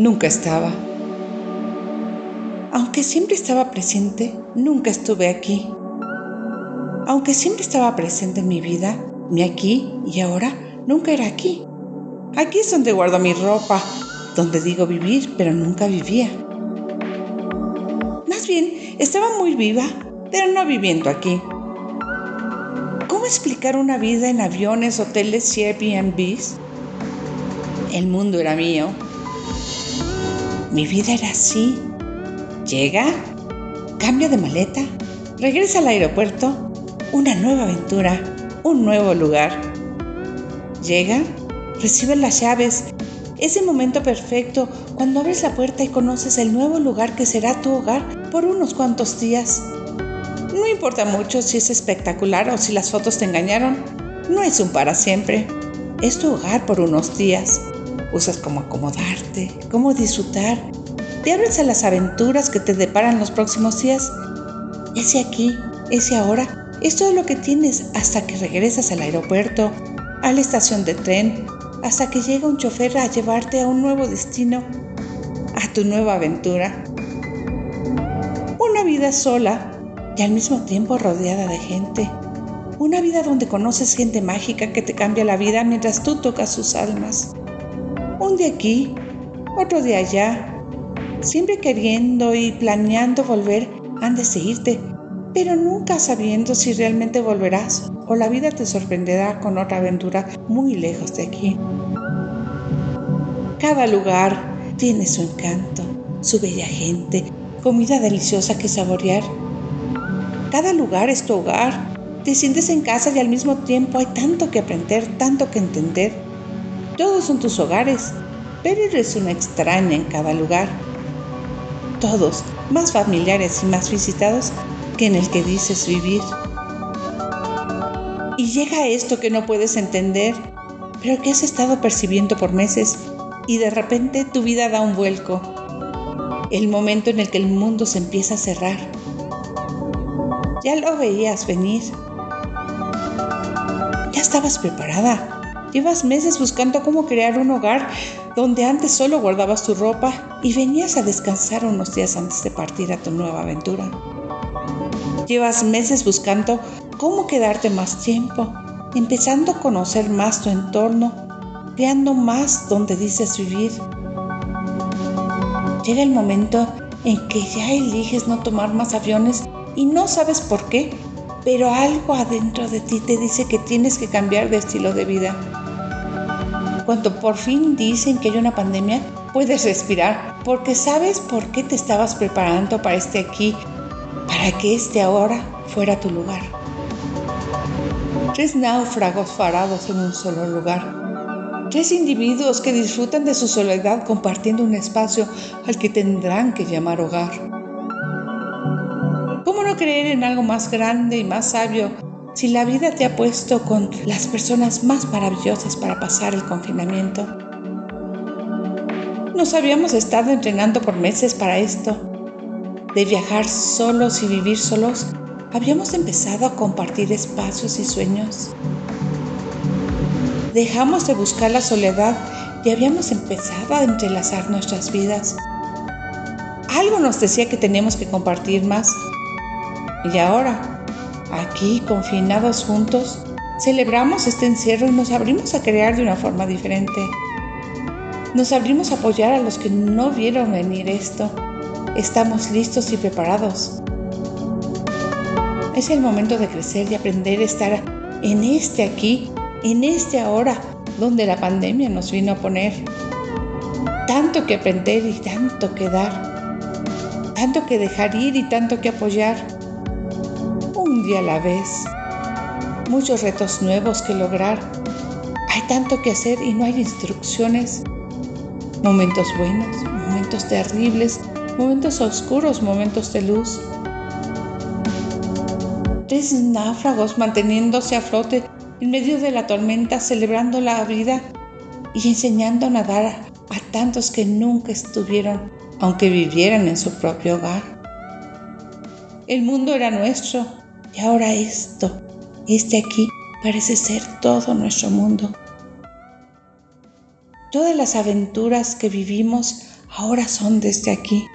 nunca estaba. Aunque siempre estaba presente, nunca estuve aquí. Aunque siempre estaba presente en mi vida, mi aquí y ahora, nunca era aquí. Aquí es donde guardo mi ropa, donde digo vivir, pero nunca vivía. Más bien, estaba muy viva, pero no viviendo aquí. ¿Cómo explicar una vida en aviones, hoteles y Airbnbs? El mundo era mío. Mi vida era así. Llega, cambia de maleta, regresa al aeropuerto, una nueva aventura, un nuevo lugar. Llega, recibe las llaves, ese momento perfecto cuando abres la puerta y conoces el nuevo lugar que será tu hogar por unos cuantos días. No importa mucho si es espectacular o si las fotos te engañaron, no es un para siempre, es tu hogar por unos días. Usas cómo acomodarte, cómo disfrutar, te abres a las aventuras que te deparan los próximos días. Ese aquí, ese ahora, es todo lo que tienes hasta que regresas al aeropuerto, a la estación de tren, hasta que llega un chofer a llevarte a un nuevo destino, a tu nueva aventura. Una vida sola y al mismo tiempo rodeada de gente. Una vida donde conoces gente mágica que te cambia la vida mientras tú tocas sus almas. Un de aquí, otro de allá, siempre queriendo y planeando volver antes de irte, pero nunca sabiendo si realmente volverás o la vida te sorprenderá con otra aventura muy lejos de aquí. Cada lugar tiene su encanto, su bella gente, comida deliciosa que saborear. Cada lugar es tu hogar. Te sientes en casa y al mismo tiempo hay tanto que aprender, tanto que entender. Todos son tus hogares, pero eres una extraña en cada lugar. Todos más familiares y más visitados que en el que dices vivir. Y llega esto que no puedes entender, pero que has estado percibiendo por meses y de repente tu vida da un vuelco. El momento en el que el mundo se empieza a cerrar. Ya lo veías venir. Ya estabas preparada. Llevas meses buscando cómo crear un hogar donde antes solo guardabas tu ropa y venías a descansar unos días antes de partir a tu nueva aventura. Llevas meses buscando cómo quedarte más tiempo, empezando a conocer más tu entorno, creando más donde dices vivir. Llega el momento en que ya eliges no tomar más aviones y no sabes por qué, pero algo adentro de ti te dice que tienes que cambiar de estilo de vida. Cuando por fin dicen que hay una pandemia, puedes respirar porque sabes por qué te estabas preparando para este aquí, para que este ahora fuera tu lugar. Tres náufragos parados en un solo lugar. Tres individuos que disfrutan de su soledad compartiendo un espacio al que tendrán que llamar hogar. ¿Cómo no creer en algo más grande y más sabio si la vida te ha puesto con las personas más maravillosas para pasar el confinamiento? Nos habíamos estado entrenando por meses para esto, de viajar solos y vivir solos habíamos empezado a compartir espacios y sueños. Dejamos de buscar la soledad y habíamos empezado a entrelazar nuestras vidas. Algo nos decía que teníamos que compartir más. Y ahora, aquí, confinados juntos, celebramos este encierro y nos abrimos a crear de una forma diferente. Nos abrimos a apoyar a los que no vieron venir esto. Estamos listos y preparados es el momento de crecer y aprender a estar en este aquí, en este ahora, donde la pandemia nos vino a poner. Tanto que aprender y tanto que dar. Tanto que dejar ir y tanto que apoyar. Un día a la vez. Muchos retos nuevos que lograr. Hay tanto que hacer y no hay instrucciones. Momentos buenos, momentos terribles, momentos oscuros, momentos de luz tres náufragos manteniéndose a flote en medio de la tormenta, celebrando la vida y enseñando a nadar a tantos que nunca estuvieron, aunque vivieran en su propio hogar. El mundo era nuestro y ahora esto, este aquí, parece ser todo nuestro mundo. Todas las aventuras que vivimos ahora son desde aquí.